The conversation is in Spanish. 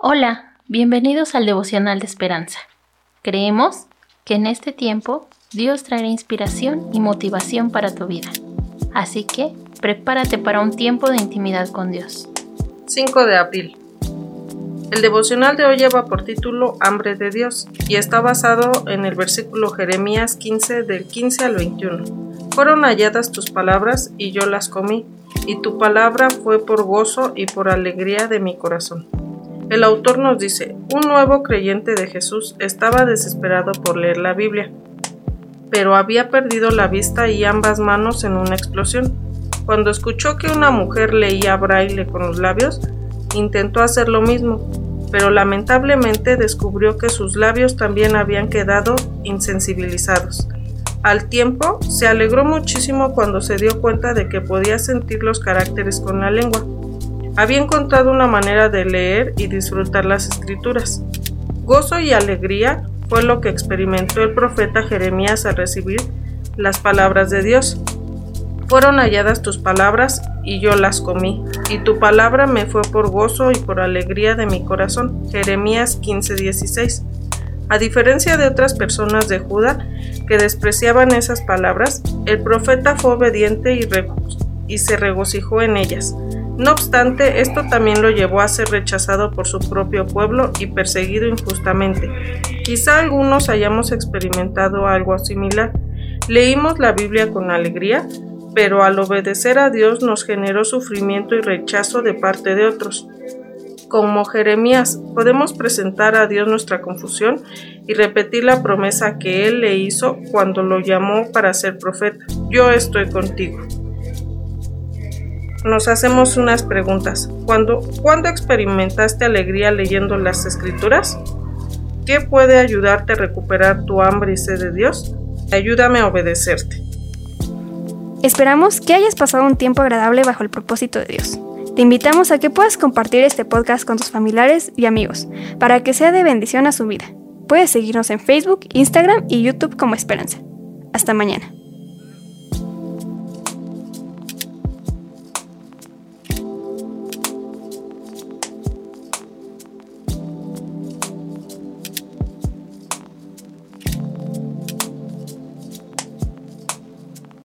Hola, bienvenidos al devocional de esperanza. Creemos que en este tiempo Dios traerá inspiración y motivación para tu vida. Así que prepárate para un tiempo de intimidad con Dios. 5 de abril. El devocional de hoy lleva por título Hambre de Dios y está basado en el versículo Jeremías 15 del 15 al 21. Fueron halladas tus palabras y yo las comí, y tu palabra fue por gozo y por alegría de mi corazón. El autor nos dice, un nuevo creyente de Jesús estaba desesperado por leer la Biblia, pero había perdido la vista y ambas manos en una explosión. Cuando escuchó que una mujer leía braille con los labios, intentó hacer lo mismo, pero lamentablemente descubrió que sus labios también habían quedado insensibilizados. Al tiempo, se alegró muchísimo cuando se dio cuenta de que podía sentir los caracteres con la lengua había encontrado una manera de leer y disfrutar las escrituras. Gozo y alegría fue lo que experimentó el profeta Jeremías al recibir las palabras de Dios. Fueron halladas tus palabras y yo las comí, y tu palabra me fue por gozo y por alegría de mi corazón. Jeremías 15:16. A diferencia de otras personas de Judá que despreciaban esas palabras, el profeta fue obediente y, y se regocijó en ellas. No obstante, esto también lo llevó a ser rechazado por su propio pueblo y perseguido injustamente. Quizá algunos hayamos experimentado algo similar. Leímos la Biblia con alegría, pero al obedecer a Dios nos generó sufrimiento y rechazo de parte de otros. Como Jeremías, podemos presentar a Dios nuestra confusión y repetir la promesa que Él le hizo cuando lo llamó para ser profeta. Yo estoy contigo nos hacemos unas preguntas. ¿Cuándo, experimentaste alegría leyendo las escrituras? ¿Qué puede ayudarte a recuperar tu hambre y sed de Dios? Ayúdame a obedecerte. Esperamos que hayas pasado un tiempo agradable bajo el propósito de Dios. Te invitamos a que puedas compartir este podcast con tus familiares y amigos para que sea de bendición a su vida. Puedes seguirnos en Facebook, Instagram y YouTube como Esperanza. Hasta mañana.